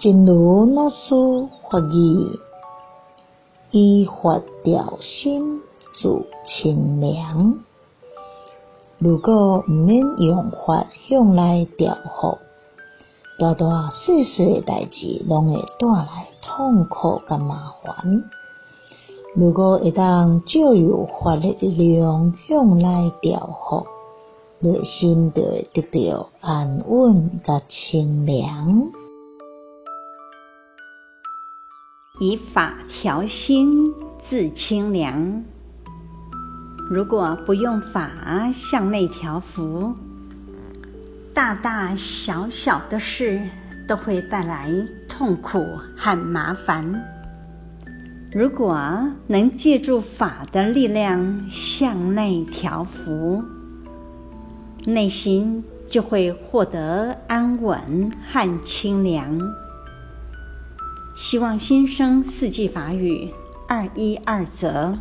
真如老师法语，依法调心自清凉。如果毋免用法向来调伏，大大细细代志拢会带来痛苦甲麻烦。如果会当借由法的力量向来调伏，内心就会得到安稳甲清凉。以法调心自清凉。如果不用法向内调伏，大大小小的事都会带来痛苦和麻烦。如果能借助法的力量向内调伏，内心就会获得安稳和清凉。希望新生四季法语二一二则。